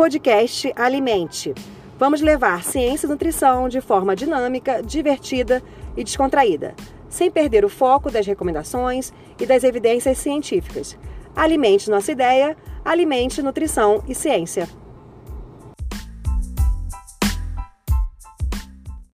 podcast Alimente. Vamos levar ciência e nutrição de forma dinâmica, divertida e descontraída, sem perder o foco das recomendações e das evidências científicas. Alimente nossa ideia, alimente nutrição e ciência.